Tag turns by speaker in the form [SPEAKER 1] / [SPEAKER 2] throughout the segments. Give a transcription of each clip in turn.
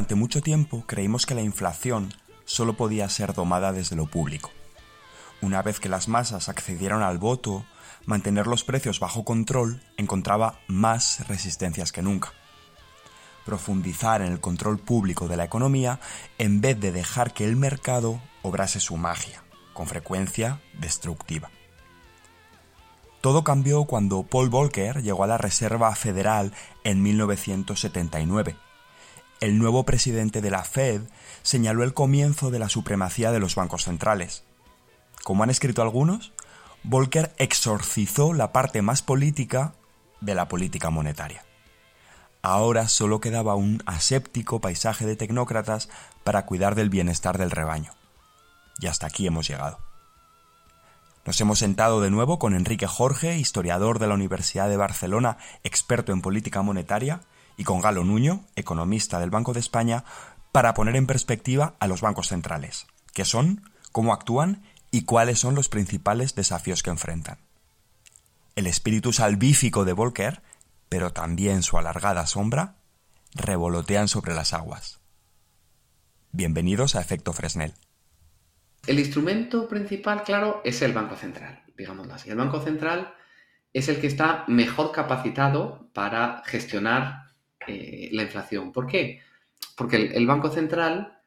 [SPEAKER 1] Durante mucho tiempo creímos que la inflación solo podía ser domada desde lo público. Una vez que las masas accedieron al voto, mantener los precios bajo control encontraba más resistencias que nunca. Profundizar en el control público de la economía en vez de dejar que el mercado obrase su magia, con frecuencia destructiva. Todo cambió cuando Paul Volcker llegó a la Reserva Federal en 1979 el nuevo presidente de la Fed señaló el comienzo de la supremacía de los bancos centrales. Como han escrito algunos, Volcker exorcizó la parte más política de la política monetaria. Ahora solo quedaba un aséptico paisaje de tecnócratas para cuidar del bienestar del rebaño. Y hasta aquí hemos llegado. Nos hemos sentado de nuevo con Enrique Jorge, historiador de la Universidad de Barcelona, experto en política monetaria, y con Galo Nuño, economista del Banco de España, para poner en perspectiva a los bancos centrales, qué son, cómo actúan y cuáles son los principales desafíos que enfrentan. El espíritu salvífico de Volcker, pero también su alargada sombra, revolotean sobre las aguas. Bienvenidos a Efecto Fresnel.
[SPEAKER 2] El instrumento principal, claro, es el Banco Central, digámoslo así. El Banco Central es el que está mejor capacitado para gestionar eh, la inflación. ¿Por qué? Porque el, Banco Central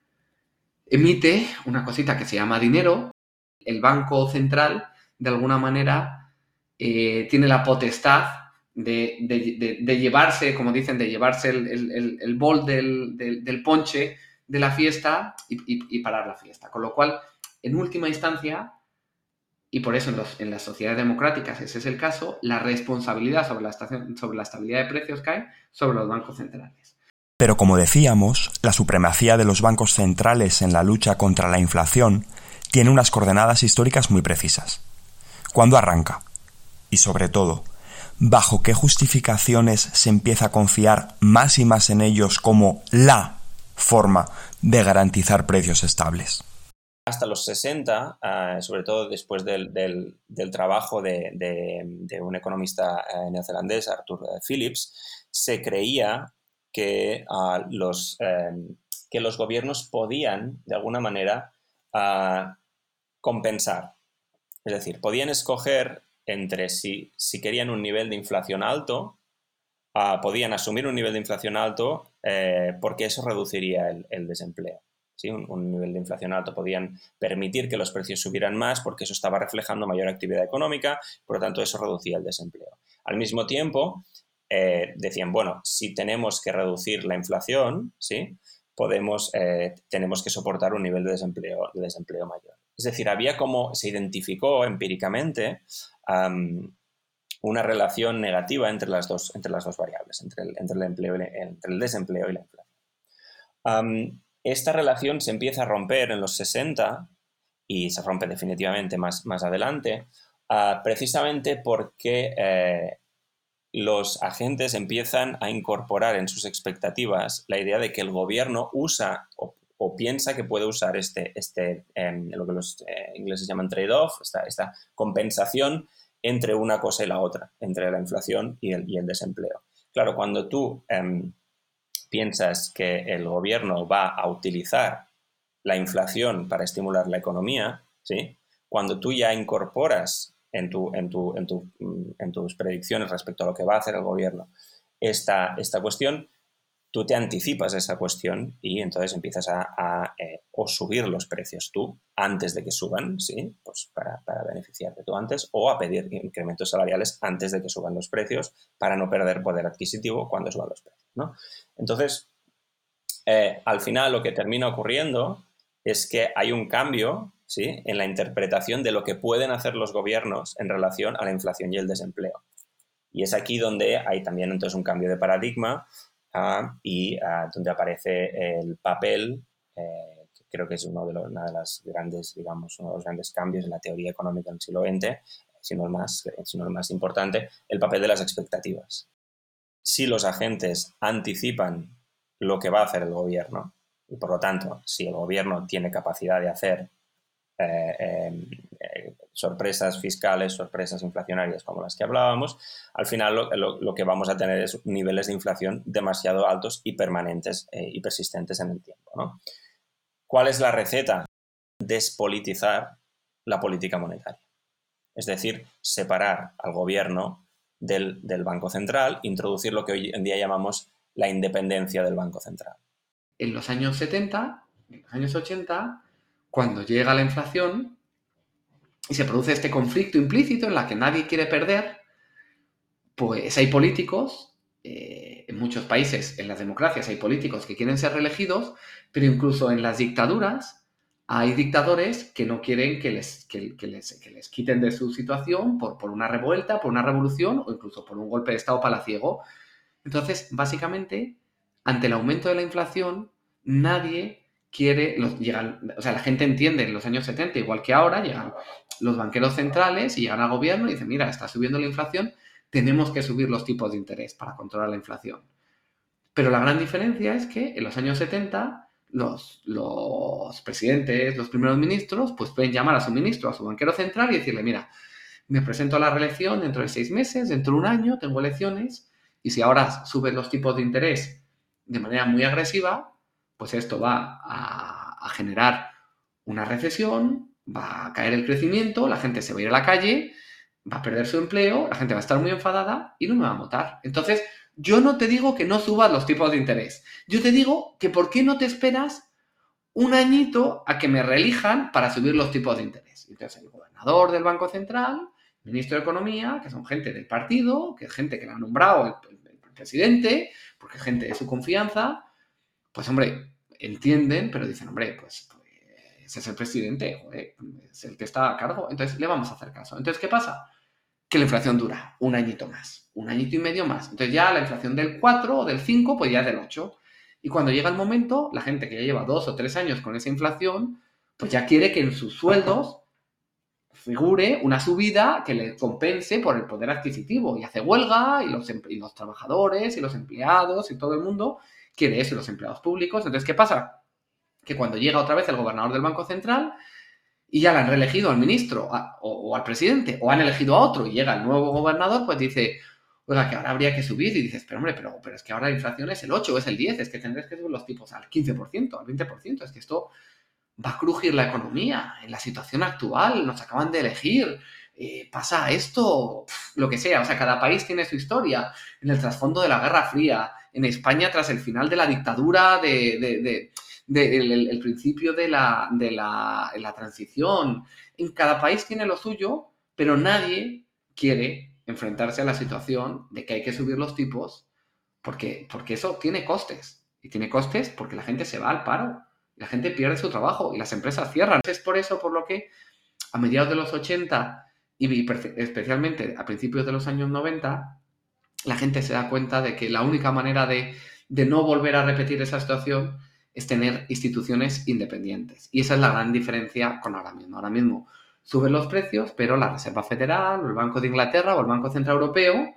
[SPEAKER 2] emite una cosita que se llama dinero. El Banco Central, de alguna manera, eh, tiene la potestad de, llevarse, como dicen, de llevarse el, bol del, ponche de la fiesta y, parar la fiesta. Con lo cual, en última instancia, y por eso en, las sociedades democráticas ese es el caso, la responsabilidad sobre la, sobre la estabilidad de precios cae sobre los bancos centrales.
[SPEAKER 1] Pero como decíamos, la supremacía de los bancos centrales en la lucha contra la inflación tiene unas coordenadas históricas muy precisas. ¿Cuándo arranca? Y sobre todo, ¿bajo qué justificaciones se empieza a confiar más y más en ellos como la forma de garantizar precios estables?
[SPEAKER 3] Hasta los 60, ah, sobre todo después del, trabajo de, un economista eh, neozelandés, Arthur eh, Phillips, se creía que, ah, los, em, que los gobiernos podían, de alguna manera, ah, compensar. Es decir, podían escoger entre si, si querían un nivel de inflación alto, podían asumir un nivel de inflación alto eh, porque eso reduciría el desempleo un, nivel de inflación alto podían permitir que los precios subieran más porque eso estaba reflejando mayor actividad económica, por lo tanto eso reducía el desempleo. Al mismo tiempo, eh, decían, bueno, si tenemos que reducir la inflación, ¿sí? Podemos, eh, tenemos que soportar un nivel de desempleo, de desempleo mayor. Es decir, había como se identificó empíricamente una relación negativa entre las dos, entre las dos variables, entre el, entre el, empleo, entre el desempleo y la inflación. Esta relación se empieza a romper en los 60 y se rompe definitivamente más, más adelante, ah, precisamente porque eh, los agentes empiezan a incorporar en sus expectativas la idea de que el gobierno usa o, piensa que puede usar este, este em, lo que los eh, ingleses llaman trade-off, esta, compensación entre una cosa y la otra, entre la inflación y el, y el desempleo. Claro, cuando tú em, piensas que el gobierno va a utilizar la inflación para estimular la economía, ¿sí? cuando tú ya incorporas en, tu, en, tu, en, tu, en, tus predicciones respecto a lo que va a hacer el gobierno esta, cuestión, tú te anticipas a esa cuestión y entonces empiezas a, eh, subir los precios tú antes de que suban, ¿sí? Pues para, para, beneficiarte tú antes, o a pedir incrementos salariales antes de que suban los precios para no perder poder adquisitivo cuando suban los precios, ¿no? Entonces, eh, al final lo que termina ocurriendo es que hay un cambio, ¿sí? En la interpretación de lo que pueden hacer los gobiernos en relación a la inflación y el desempleo. Y es aquí donde hay también entonces un cambio de paradigma y donde aparece el papel, eh, que creo que es uno de, los, una de las grandes, digamos, uno de los grandes cambios en la teoría económica del siglo XX, si no, el más, el más importante, el papel de las expectativas. Si los agentes anticipan lo que va a hacer el gobierno, y por lo tanto, si el gobierno tiene capacidad de hacer, eh, em, eh, sorpresas fiscales, sorpresas inflacionarias como las que hablábamos, al final lo, que vamos a tener es niveles de inflación demasiado altos y permanentes eh, y persistentes en el tiempo. ¿Cuál es la receta? Despolitizar la política monetaria. Es decir, separar al gobierno del, Banco Central, introducir lo que hoy en día llamamos la independencia del Banco Central.
[SPEAKER 2] En los años 70, en los años 80, cuando llega la inflación y se produce este conflicto implícito en la que nadie quiere perder, pues hay políticos, eh, en muchos países, en las democracias hay políticos que quieren ser reelegidos, pero incluso en las dictaduras hay dictadores que no quieren que les, les, quiten de su situación por, por una revuelta, por una revolución o incluso por un golpe de Estado palaciego. Entonces, básicamente, ante el aumento de la inflación, nadie quiere, los, o sea, la gente entiende en los años 70, igual que ahora, llegan los banqueros centrales y llegan al gobierno y dicen, mira, está subiendo la inflación, tenemos que subir los tipos de interés para controlar la inflación. Pero la gran diferencia es que en los años 70 los, presidentes, los primeros ministros, pues pueden llamar a su ministro, a su banquero central y decirle, mira, me presento a la reelección dentro de seis meses, dentro de un año, tengo elecciones, y si ahora suben los tipos de interés de manera muy agresiva, pues esto va a, generar una recesión, va a caer el crecimiento, la gente se va a ir a la calle, va a perder su empleo, la gente va a estar muy enfadada y no me va a votar. Entonces, yo no te digo que no subas los tipos de interés. Yo te digo que por qué no te esperas un añito a que me reelijan para subir los tipos de interés. Entonces, el gobernador del Banco Central, ministro de Economía, que son gente del partido, que es gente que le ha nombrado el, presidente, porque es gente de su confianza, pues hombre, entienden, pero dicen, hombre, pues, pues ese es el presidente, es el que está a cargo, entonces le vamos a hacer caso. Entonces, ¿qué pasa? Que la inflación dura un añito más, un añito y medio más. Entonces ya la inflación del 4 o del 5, pues ya es del 8. Y cuando llega el momento, la gente que ya lleva dos o tres años con esa inflación, pues ya quiere que en sus sueldos figure una subida que le compense por el poder adquisitivo. Y hace huelga y los, y los trabajadores y los empleados y todo el mundo quiere eso, los empleados públicos. Entonces, ¿qué pasa? Que cuando llega otra vez el gobernador del Banco Central y ya le han reelegido al ministro o, al presidente o han elegido a otro y llega el nuevo gobernador, pues dice, oiga, que ahora habría que subir y dices, pero hombre, pero, pero es que ahora la inflación es el 8 o es el 10, es que tendréis que subir los tipos al 15%, al 20%, es que esto va a crujir la economía en la situación actual, nos acaban de elegir, eh, pasa esto, lo que sea, o sea, cada país tiene su historia en el trasfondo de la Guerra Fría, en España tras el final de la dictadura, de, el, principio de, la, de la, transición. En cada país tiene lo suyo, pero nadie quiere enfrentarse a la situación de que hay que subir los tipos porque, porque eso tiene costes. Y tiene costes porque la gente se va al paro, la gente pierde su trabajo y las empresas cierran. Es por eso por lo que a mediados de los 80 y especialmente a principios de los años 90, la gente se da cuenta de que la única manera de, no volver a repetir esa situación es tener instituciones independientes. Y esa es la gran diferencia con ahora mismo. Ahora mismo suben los precios, pero la Reserva Federal o el Banco de Inglaterra o el Banco Central Europeo,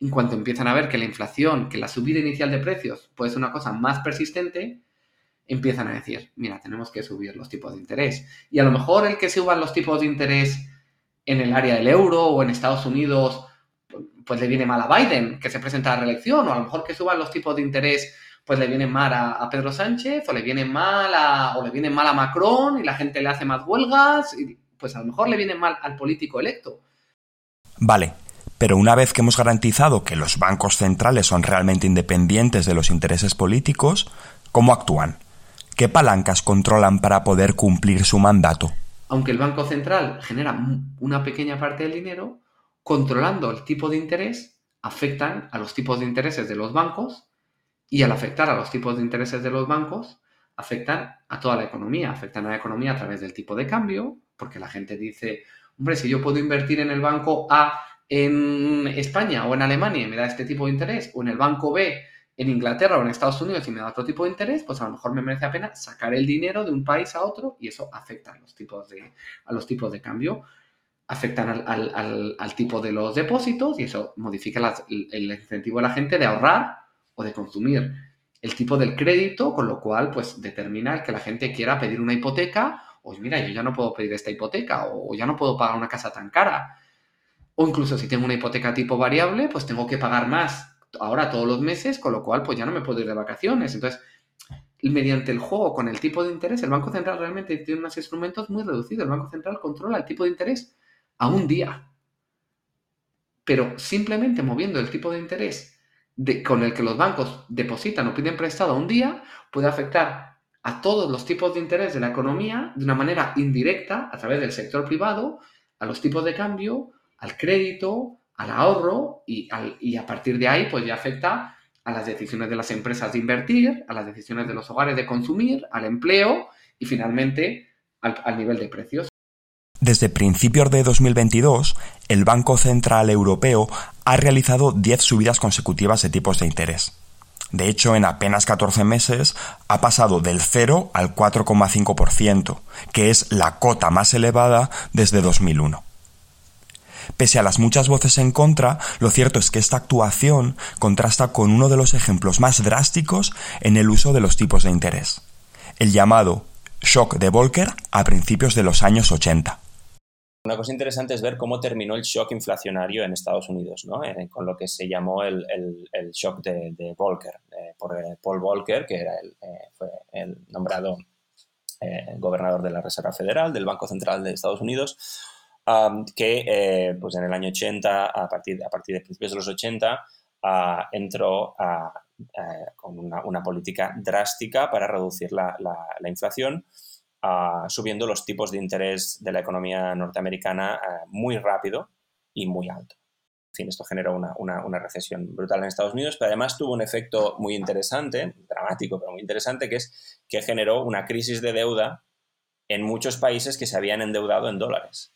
[SPEAKER 2] en cuanto empiezan a ver que la inflación, que la subida inicial de precios puede ser una cosa más persistente, empiezan a decir, mira, tenemos que subir los tipos de interés. Y a lo mejor el que suban los tipos de interés en el área del euro o en Estados Unidos pues le viene mal a Biden que se presenta a la reelección, o a lo mejor que suban los tipos de interés, pues le viene mal a, Pedro Sánchez, o le viene mal a, o le viene mal a Macron y la gente le hace más huelgas, y pues a lo mejor le viene mal al político electo.
[SPEAKER 1] Vale, pero una vez que hemos garantizado que los bancos centrales son realmente independientes de los intereses políticos, ¿cómo actúan? ¿Qué palancas controlan para poder cumplir su mandato?
[SPEAKER 2] Aunque el Banco Central genera una pequeña parte del dinero, controlando el tipo de interés, afectan a los tipos de intereses de los bancos y al afectar a los tipos de intereses de los bancos, afectan a toda la economía, afectan a la economía a través del tipo de cambio, porque la gente dice, hombre, si yo puedo invertir en el banco A en España o en Alemania y me da este tipo de interés, o en el banco B en Inglaterra o en Estados Unidos y me da otro tipo de interés, pues a lo mejor me merece la pena sacar el dinero de un país a otro y eso afecta a los tipos de, a los tipos de cambio afectan al, tipo de los depósitos y eso modifica el, incentivo de la gente de ahorrar o de consumir. El tipo del crédito, con lo cual, pues determina que la gente quiera pedir una hipoteca pues mira, yo ya no puedo pedir esta hipoteca o ya no puedo pagar una casa tan cara. O incluso si tengo una hipoteca tipo variable, pues tengo que pagar más ahora todos los meses, con lo cual pues ya no me puedo ir de vacaciones. Entonces, mediante el juego con el tipo de interés, el Banco Central realmente tiene unos instrumentos muy reducidos. El Banco Central controla el tipo de interés a un día. Pero simplemente moviendo el tipo de interés con el que los bancos depositan o piden prestado un día, puede afectar a todos los tipos de interés de la economía de una manera indirecta a través del sector privado, a los tipos de cambio, al crédito, al ahorro y, a partir de ahí pues ya afecta a las decisiones de las empresas de invertir, a las decisiones de los hogares de consumir, al empleo y finalmente al, al nivel de precios.
[SPEAKER 1] Desde principios de 2022, el Banco Central Europeo ha realizado 10 subidas consecutivas de tipos de interés. De hecho, en apenas 14 meses ha pasado del 0 al 4,5%, que es la cota más elevada desde 2001. Pese a las muchas voces en contra, lo cierto es que esta actuación contrasta con uno de los ejemplos más drásticos en el uso de los tipos de interés, el llamado shock de Volcker a principios de los años 80.
[SPEAKER 3] Una cosa interesante es ver cómo terminó el shock inflacionario en Estados Unidos, ¿no? Eh, con lo que se llamó el, shock de, Volcker, eh, por eh, Paul Volcker, que era el, fue el nombrado gobernador de la Reserva Federal, del Banco Central de Estados Unidos, que eh, pues en el año 80, a partir, a partir de principios de los 80, ah, entró con una, política drástica para reducir la, inflación, ah, subiendo los tipos de interés de la economía norteamericana ah, muy rápido y muy alto. En fin, esto generó una, una, recesión brutal en Estados Unidos, pero además tuvo un efecto muy interesante, dramático, pero muy interesante, que es que generó una crisis de deuda en muchos países que se habían endeudado en dólares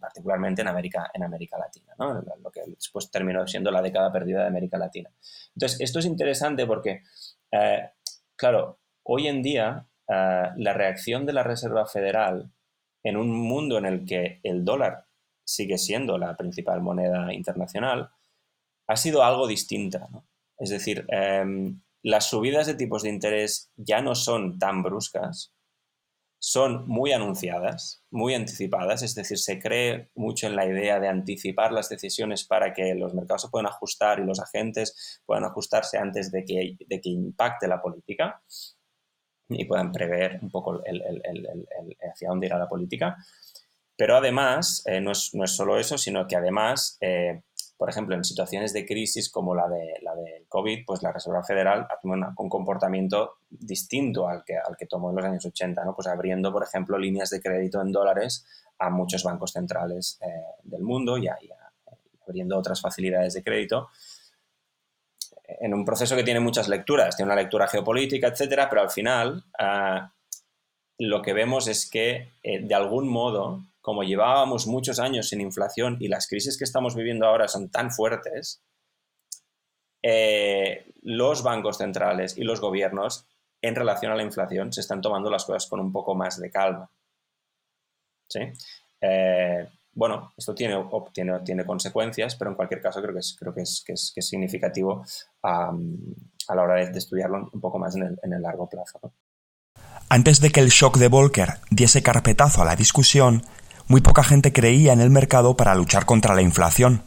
[SPEAKER 3] particularmente en América, en América Latina, lo que después terminó siendo la década perdida de América Latina. Entonces, esto es interesante porque, eh, claro, hoy en día eh, la reacción de la Reserva Federal en un mundo en el que el dólar sigue siendo la principal moneda internacional, ha sido algo distinta. Es decir, em, las subidas de tipos de interés ya no son tan bruscas, son muy anunciadas, muy anticipadas, es decir, se cree mucho en la idea de anticipar las decisiones para que los mercados se puedan ajustar y los agentes puedan ajustarse antes de que, de que impacte la política y puedan prever un poco hacia dónde irá la política. Pero además, eh, no, es, no, es, solo eso, sino que además eh, por ejemplo, en situaciones de crisis como la, de, la del COVID, pues la Reserva Federal asume un comportamiento distinto al que, al que tomó en los años 80, ¿no? pues abriendo, por ejemplo, líneas de crédito en dólares a muchos bancos centrales eh, del mundo y, abriendo otras facilidades de crédito en un proceso que tiene muchas lecturas, tiene una lectura geopolítica, etcétera, pero al final ah, lo que vemos es que eh, de algún modo como llevábamos muchos años sin inflación y las crisis que estamos viviendo ahora son tan fuertes, eh, los bancos centrales y los gobiernos en relación a la inflación se están tomando las cosas con un poco más de calma. ¿Sí? Eh, bueno, esto tiene, tiene, tiene, consecuencias, pero en cualquier caso creo que es, creo que es, que es, significativo a la hora de, estudiarlo un poco más en el, en el largo plazo.
[SPEAKER 1] Antes de que el shock de Volcker diese carpetazo a la discusión, muy poca gente creía en el mercado para luchar contra la inflación.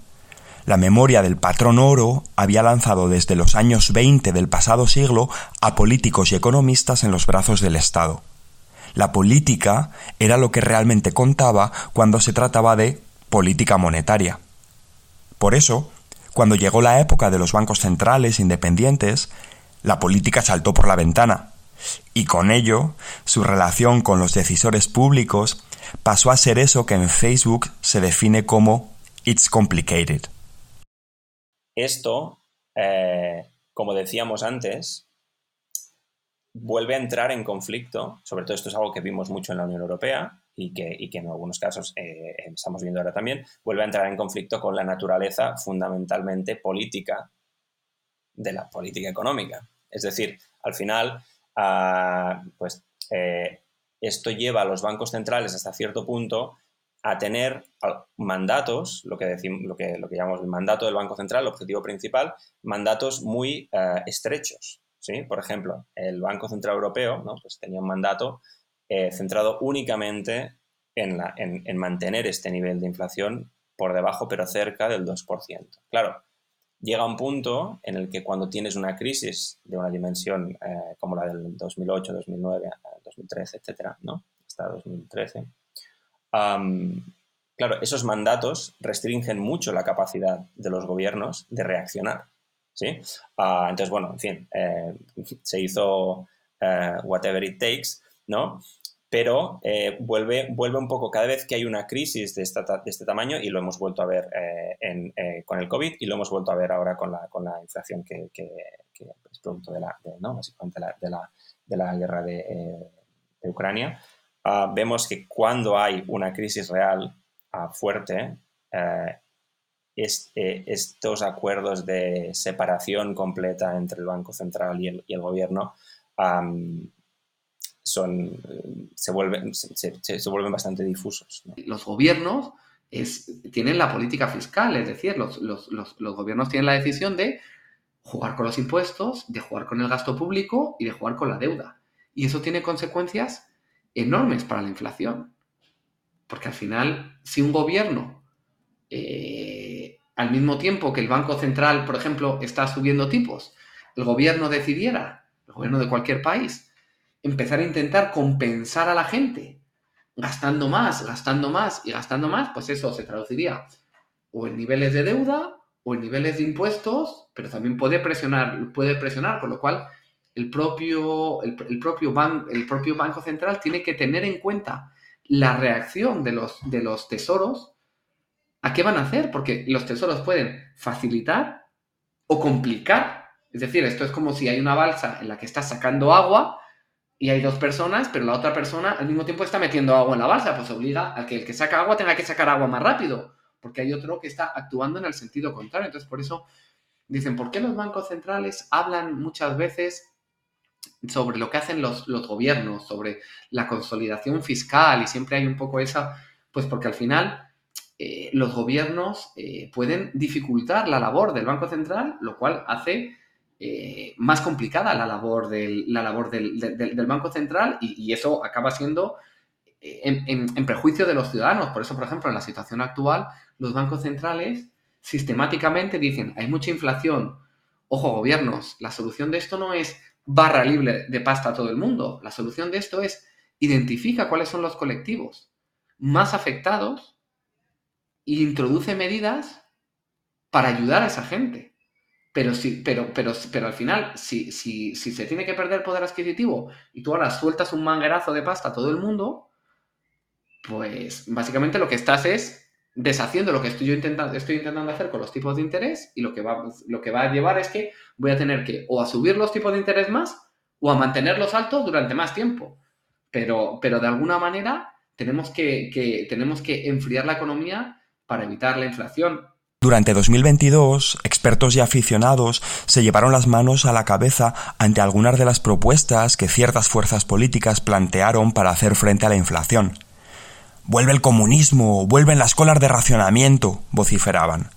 [SPEAKER 1] La memoria del patrón oro había lanzado desde los años 20 del pasado siglo a políticos y economistas en los brazos del Estado. La política era lo que realmente contaba cuando se trataba de política monetaria. Por eso, cuando llegó la época de los bancos centrales independientes, la política saltó por la ventana, y con ello su relación con los decisores públicos pasó a ser eso que en Facebook se define como It's Complicated.
[SPEAKER 3] Esto, eh, como decíamos antes, vuelve a entrar en conflicto, sobre todo esto es algo que vimos mucho en la Unión Europea y que, en algunos casos eh, estamos viendo ahora también, vuelve a entrar en conflicto con la naturaleza fundamentalmente política de la política económica. Es decir, al final, ah, pues eh, esto lleva a los bancos centrales hasta cierto punto a tener mandatos, lo que, decimos, lo que, lo que llamamos el mandato del Banco Central, el objetivo principal, mandatos muy eh, estrechos. ¿Sí? Por ejemplo, el Banco Central Europeo ¿no? pues tenía un mandato eh, centrado únicamente en, la, en, mantener este nivel de inflación por debajo, pero cerca del 2%. Claro, llega un punto en el que cuando tienes una crisis de una dimensión eh, como la del 2008, 2009, 2013, etcétera, ¿no? Hasta 2013, claro, esos mandatos restringen mucho la capacidad de los gobiernos de reaccionar. ¿Sí? Ah, entonces, bueno, en fin, eh, se hizo eh, whatever it takes, ¿no? Pero eh, vuelve, vuelve un poco cada vez que hay una crisis de, de este tamaño, y lo hemos vuelto a ver con el COVID y lo hemos vuelto a ver ahora con la, con la inflación que, es producto de la, ¿no? Básicamente de la, de la guerra de, Ucrania. Ah, vemos que cuando hay una crisis real ah, fuerte, eh, estos acuerdos de separación completa entre el Banco Central y el, gobierno son, se, vuelven, se, vuelven bastante difusos.
[SPEAKER 2] Los gobiernos tienen la política fiscal, es decir, los, gobiernos tienen la decisión de jugar con los impuestos, de jugar con el gasto público y de jugar con la deuda. Y eso tiene consecuencias enormes para la inflación. Porque al final, si un gobierno eh, al mismo tiempo que el Banco Central, por ejemplo, está subiendo tipos, el gobierno decidiera, el gobierno de cualquier país, empezar a intentar compensar a la gente, gastando más, gastando más y gastando más, pues eso se traduciría o en niveles de deuda o en niveles de impuestos, pero también puede presionar, puede presionar, con lo cual el propio, el, propio, el propio Banco Central tiene que tener en cuenta la reacción de los, de los tesoros ¿A qué van a hacer? Porque los tesoros pueden facilitar o complicar. Es decir, esto es como si hay una balsa en la que está sacando agua y hay dos personas, pero la otra persona al mismo tiempo está metiendo agua en la balsa, pues obliga a que el que saca agua tenga que sacar agua más rápido, porque hay otro que está actuando en el sentido contrario. Entonces, por eso dicen, ¿por qué los bancos centrales hablan muchas veces sobre lo que hacen los, los gobiernos, sobre la consolidación fiscal y siempre hay un poco esa, pues porque al final eh, los gobiernos eh, pueden dificultar la labor del Banco Central, lo cual hace eh, más complicada la labor del, la labor del, Banco Central y, eso acaba siendo en, prejuicio de los ciudadanos. Por eso, por ejemplo, en la situación actual, los bancos centrales sistemáticamente dicen, hay mucha inflación, ojo gobiernos, la solución de esto no es barra libre de pasta a todo el mundo, la solución de esto es identifica cuáles son los colectivos más afectados introduce medidas para ayudar a esa gente. Pero, si, pero, pero, pero al final, si, si, si se tiene que perder poder adquisitivo y tú ahora sueltas un manguerazo de pasta a todo el mundo, pues básicamente lo que estás es deshaciendo lo que estoy, yo intentando, estoy intentando hacer con los tipos de interés y lo que, va, lo que va a llevar es que voy a tener que o a subir los tipos de interés más o a mantenerlos altos durante más tiempo. Pero, pero de alguna manera tenemos que, que, tenemos que enfriar la economía para evitar la inflación.
[SPEAKER 1] Durante 2022, expertos y aficionados se llevaron las manos a la cabeza ante algunas de las propuestas que ciertas fuerzas políticas plantearon para hacer frente a la inflación. Vuelve el comunismo, vuelven las colas de racionamiento, vociferaban.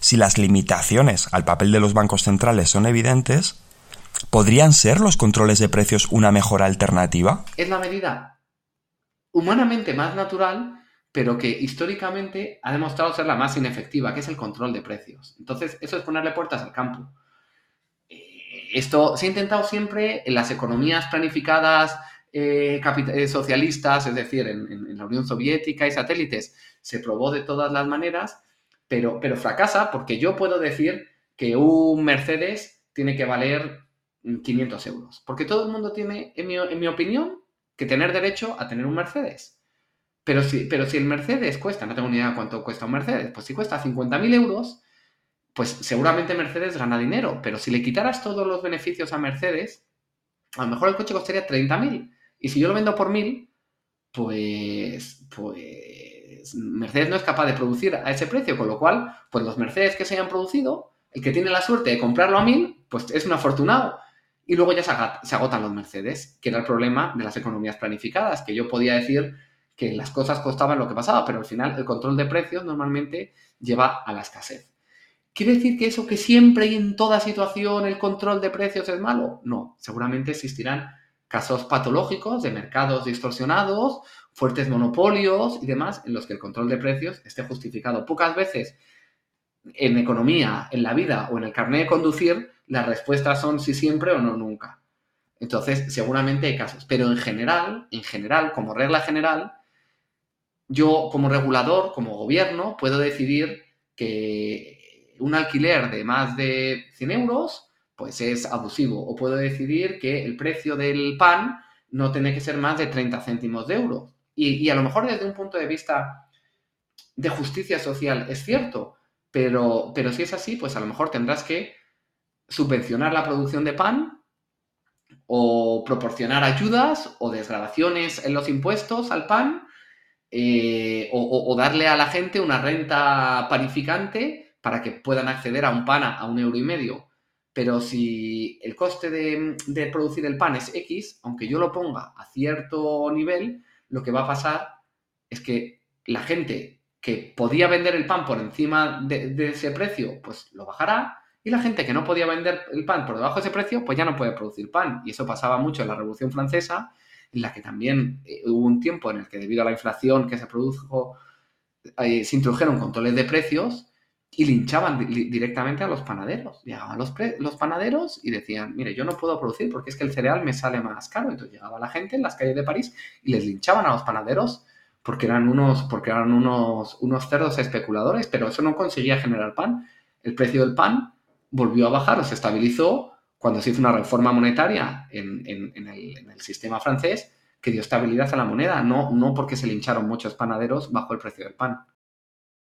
[SPEAKER 1] Si las limitaciones al papel de los bancos centrales son evidentes, ¿podrían ser los controles de precios una mejor alternativa?
[SPEAKER 2] Es la medida humanamente más natural pero que históricamente ha demostrado ser la más inefectiva, que es el control de precios. Entonces, eso es ponerle puertas al campo. Eh, esto se ha intentado siempre en las economías planificadas eh, eh, socialistas, es decir, en, la Unión Soviética y satélites, se probó de todas las maneras, pero, pero fracasa porque yo puedo decir que un Mercedes tiene que valer 500 euros. Porque todo el mundo tiene, en mi, en mi opinión, que tener derecho a tener un Mercedes. Pero si, pero si el Mercedes cuesta, no tengo ni idea cuánto cuesta un Mercedes, pues si cuesta 50.000 euros, pues seguramente Mercedes gana dinero. Pero si le quitaras todos los beneficios a Mercedes, a lo mejor el coche costaría 30.000. Y si yo lo vendo por 1.000, pues, pues Mercedes no es capaz de producir a ese precio. Con lo cual, pues los Mercedes que se hayan producido, el que tiene la suerte de comprarlo a 1.000, pues es un afortunado. Y luego ya se agotan los Mercedes, que era el problema de las economías planificadas, que yo podía decir que las cosas costaban lo que pasaba, pero al final el control de precios normalmente lleva a la escasez. ¿Quiere decir que eso que siempre y en toda situación el control de precios es malo? No, seguramente existirán casos patológicos de mercados distorsionados, fuertes monopolios y demás, en los que el control de precios esté justificado. Pocas veces en economía, en la vida o en el carnet de conducir, las respuestas son sí siempre o no nunca. Entonces, seguramente hay casos. Pero en general, en general, como regla general, yo como regulador, como gobierno, puedo decidir que un alquiler de más de 100 euros, pues es abusivo. O puedo decidir que el precio del pan no tiene que ser más de 30 céntimos de euro. Y, a lo mejor desde un punto de vista de justicia social es cierto, pero, pero si es así, pues a lo mejor tendrás que subvencionar la producción de pan o proporcionar ayudas o desgravaciones en los impuestos al pan eh, o, darle a la gente una renta panificante para que puedan acceder a un pan a, un euro y medio. Pero si el coste de, de, producir el pan es X, aunque yo lo ponga a cierto nivel, lo que va a pasar es que la gente que podía vender el pan por encima de, de ese precio, pues lo bajará y la gente que no podía vender el pan por debajo de ese precio, pues ya no puede producir pan. Y eso pasaba mucho en la Revolución Francesa, en la que también eh, hubo un tiempo en el que debido a la inflación que se produjo, eh, se introdujeron controles de precios y linchaban directamente a los panaderos. Llegaban los, los panaderos y decían, mire, yo no puedo producir porque es que el cereal me sale más caro. Entonces llegaba la gente en las calles de París y les linchaban a los panaderos porque eran unos, porque eran unos, unos cerdos especuladores, pero eso no conseguía generar pan. El precio del pan volvió a bajar o se estabilizó cuando se hizo una reforma monetaria en, el, sistema francés que dio estabilidad a la moneda, no, no porque se lincharon muchos panaderos bajo el precio del pan.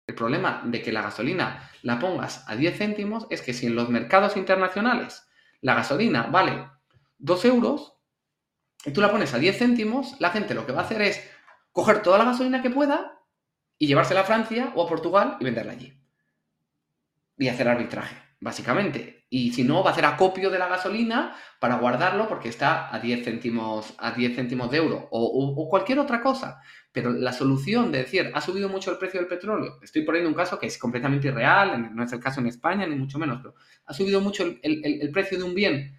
[SPEAKER 2] El problema de que la gasolina la pongas a 10 céntimos es que si en los mercados internacionales la gasolina vale 2 euros y tú la pones a 10 céntimos, la gente lo que va a hacer es coger toda la gasolina que pueda y llevársela a Francia o a Portugal y venderla allí. Y hacer arbitraje básicamente. Y si no, va a hacer acopio de la gasolina para guardarlo porque está a 10 céntimos, a 10 céntimos de euro o, cualquier otra cosa. Pero la solución de decir, ha subido mucho el precio del petróleo, estoy poniendo un caso que es completamente irreal, no es el caso en España, ni mucho menos, pero ha subido mucho el, precio de un bien.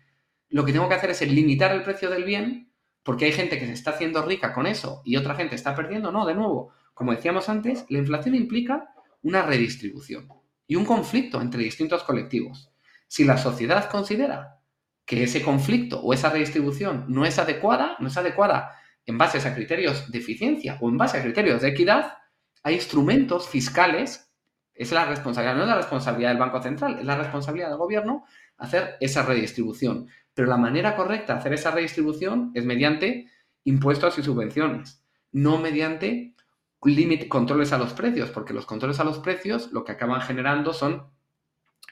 [SPEAKER 2] Lo que tengo que hacer es limitar el precio del bien porque hay gente que se está haciendo rica con eso y otra gente está perdiendo. No, de nuevo, como decíamos antes, la inflación implica una redistribución y un conflicto entre distintos colectivos. Si la sociedad considera que ese conflicto o esa redistribución no es adecuada, no es adecuada en base a criterios de eficiencia o en base a criterios de equidad, hay instrumentos fiscales, es la responsabilidad, no es la responsabilidad del Banco Central, es la responsabilidad del gobierno hacer esa redistribución. Pero la manera correcta de hacer esa redistribución es mediante impuestos y subvenciones, no mediante límite, controles a los precios, porque los controles a los precios lo que acaban generando son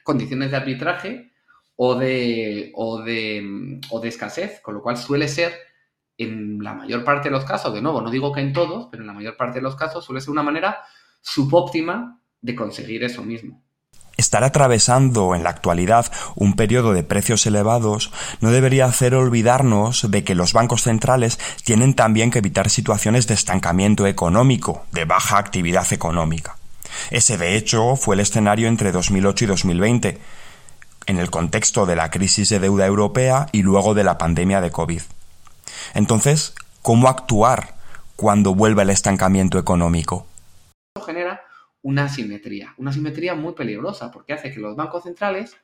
[SPEAKER 2] condiciones de arbitraje o de, o de, o de escasez, con lo cual suele ser en la mayor parte de los casos, de nuevo, no digo que en todos, pero en la mayor parte de los casos suele ser una manera subóptima de conseguir eso mismo.
[SPEAKER 1] Estar atravesando en la actualidad un periodo de precios elevados no debería hacer olvidarnos de que los bancos centrales tienen también que evitar situaciones de estancamiento económico, de baja actividad económica. Ese, de hecho, fue el escenario entre 2008 y 2020, en el contexto de la crisis de deuda europea y luego de la pandemia de COVID. Entonces, ¿cómo actuar cuando vuelva el estancamiento económico?
[SPEAKER 2] Una asimetría, una asimetría muy peligrosa porque hace que los bancos centrales,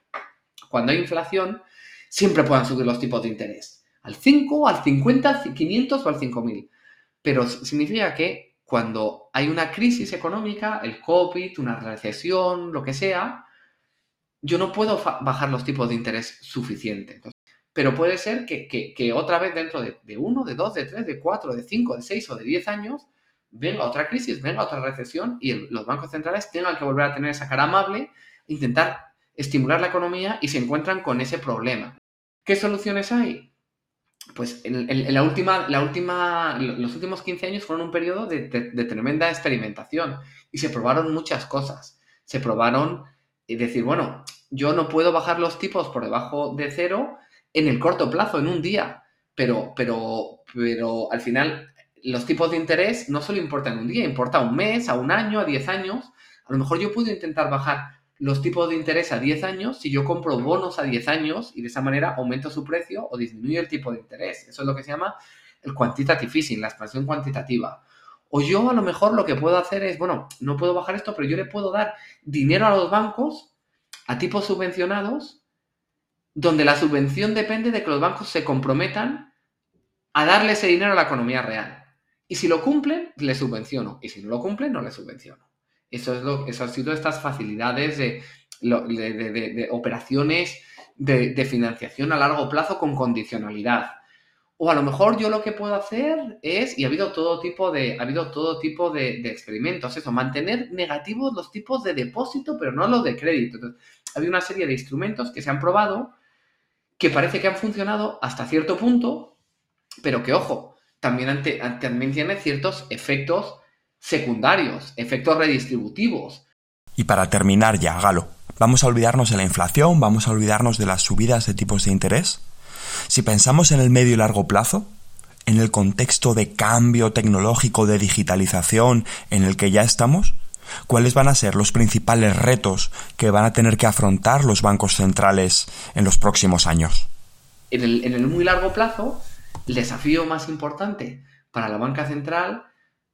[SPEAKER 2] cuando hay inflación, siempre puedan subir los tipos de interés. Al 5, al 50, al 500 o al 5000. Pero significa que cuando hay una crisis económica, el COVID, una recesión, lo que sea, yo no puedo bajar los tipos de interés suficiente. pero puede ser que, otra vez dentro de, de uno, de dos, de tres, de cuatro, de cinco, de seis o de diez años, venga otra crisis, venga otra recesión y los bancos centrales tengan que volver a tener esa cara amable, intentar estimular la economía y se encuentran con ese problema. ¿Qué soluciones hay? Pues en, la última, la última, los últimos 15 años fueron un periodo de, tremenda experimentación y se probaron muchas cosas. Se probaron y decir, bueno, yo no puedo bajar los tipos por debajo de cero en el corto plazo, en un día, pero, pero, pero al final los tipos de interés no solo importan un día, importa un mes, a un año, a diez años. A lo mejor yo puedo intentar bajar los tipos de interés a 10 años si yo compro bonos a 10 años y de esa manera aumento su precio o disminuyo el tipo de interés. Eso es lo que se llama el quantitative easing, la expansión cuantitativa. O yo a lo mejor lo que puedo hacer es, bueno, no puedo bajar esto, pero yo le puedo dar dinero a los bancos a tipos subvencionados, donde la subvención depende de que los bancos se comprometan a darle ese dinero a la economía real. Y si lo cumplen, le subvenciono. Y si no lo cumplen, no le subvenciono. Eso, es lo, eso han sido estas facilidades de, de, operaciones de, financiación a largo plazo con condicionalidad. O a lo mejor yo lo que puedo hacer es, y ha habido todo tipo de, ha habido todo tipo de, experimentos, eso, mantener negativos los tipos de depósito, pero no los de crédito. Entonces, ha habido una serie de instrumentos que se han probado que parece que han funcionado hasta cierto punto, pero que, ojo, también, también tiene ciertos efectos secundarios, efectos redistributivos.
[SPEAKER 1] Y para terminar ya, Galo, ¿vamos a olvidarnos de la inflación? ¿Vamos a olvidarnos de las subidas de tipos de interés? Si pensamos en el medio y largo plazo, en el contexto de cambio tecnológico, de digitalización en el que ya estamos, ¿cuáles van a ser los principales retos que van a tener que afrontar los bancos centrales en los próximos años?
[SPEAKER 2] En el, muy largo plazo, el desafío más importante para la banca central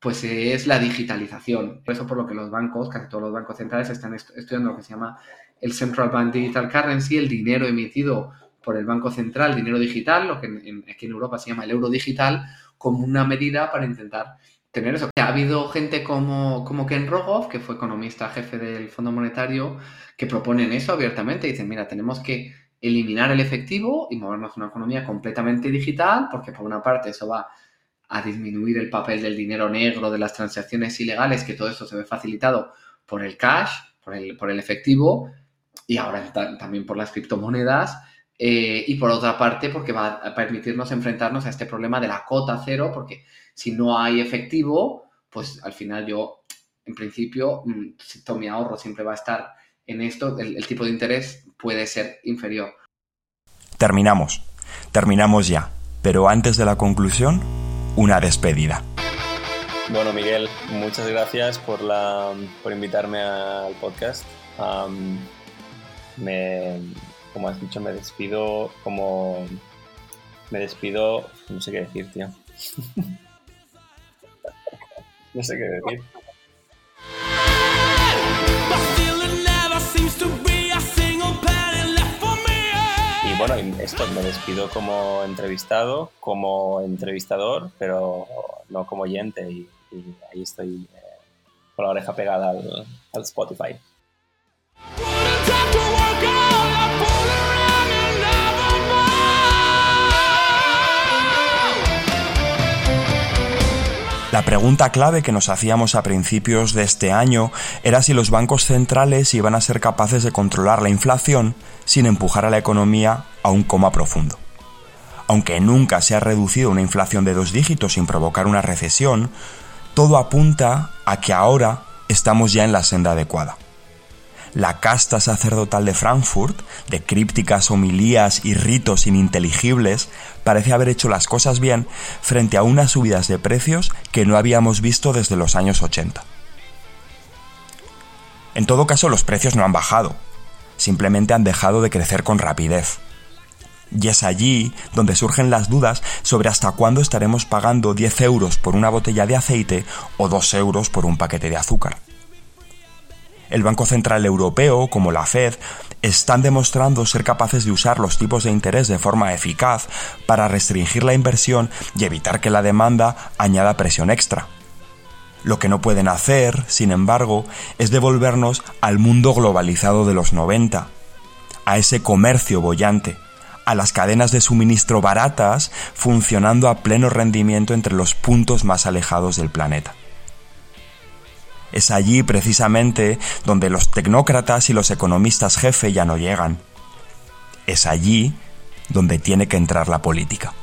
[SPEAKER 2] pues es la digitalización. Por eso por lo que los bancos, casi todos los bancos centrales están estudiando lo que se llama el Central Bank Digital Currency, el dinero emitido por el Banco Central, dinero digital, lo que aquí en Europa se llama el euro digital, como una medida para intentar tener eso. Ha habido gente como, como Ken Rogoff, que fue economista jefe del Fondo Monetario, que proponen eso abiertamente. Dicen, mira, tenemos que eliminar el efectivo y movernos a una economía completamente digital, porque por una parte eso va a disminuir el papel del dinero negro, de las transacciones ilegales, que todo eso se ve facilitado por el cash, por el, por el efectivo y ahora también por las criptomonedas. Eh, y por otra parte, porque va a permitirnos enfrentarnos a este problema de la cota cero, porque si no hay efectivo, pues al final yo, en principio, mm, todo mi ahorro siempre va a estar en esto, el, tipo de interés puede ser inferior.
[SPEAKER 1] Terminamos, terminamos ya, pero antes de la conclusión, una despedida.
[SPEAKER 3] Bueno, Miguel, muchas gracias por, la, por invitarme al podcast. me, como has dicho, me despido como... Me despido... No sé qué decir, tío. no sé qué decir. Bueno, esto me despido como entrevistado, como entrevistador, pero no como oyente y, ahí estoy eh, con la oreja pegada al, al Spotify.
[SPEAKER 1] La pregunta clave que nos hacíamos a principios de este año era si los bancos centrales iban a ser capaces de controlar la inflación sin empujar a la economía a un coma profundo. Aunque nunca se ha reducido una inflación de dos dígitos sin provocar una recesión, todo apunta a que ahora estamos ya en la senda adecuada la casta sacerdotal de Frankfurt, de crípticas homilías y ritos ininteligibles, parece haber hecho las cosas bien frente a unas subidas de precios que no habíamos visto desde los años 80. En todo caso, los precios no han bajado, simplemente han dejado de crecer con rapidez. Y es allí donde surgen las dudas sobre hasta cuándo estaremos pagando 10 euros por una botella de aceite o 2 euros por un paquete de azúcar el Banco Central Europeo, como la Fed, están demostrando ser capaces de usar los tipos de interés de forma eficaz para restringir la inversión y evitar que la demanda añada presión extra. Lo que no pueden hacer, sin embargo, es devolvernos al mundo globalizado de los 90, a ese comercio bollante, a las cadenas de suministro baratas funcionando a pleno rendimiento entre los puntos más alejados del planeta. Es allí precisamente donde los tecnócratas y los economistas jefe ya no llegan. Es allí donde tiene que entrar la política.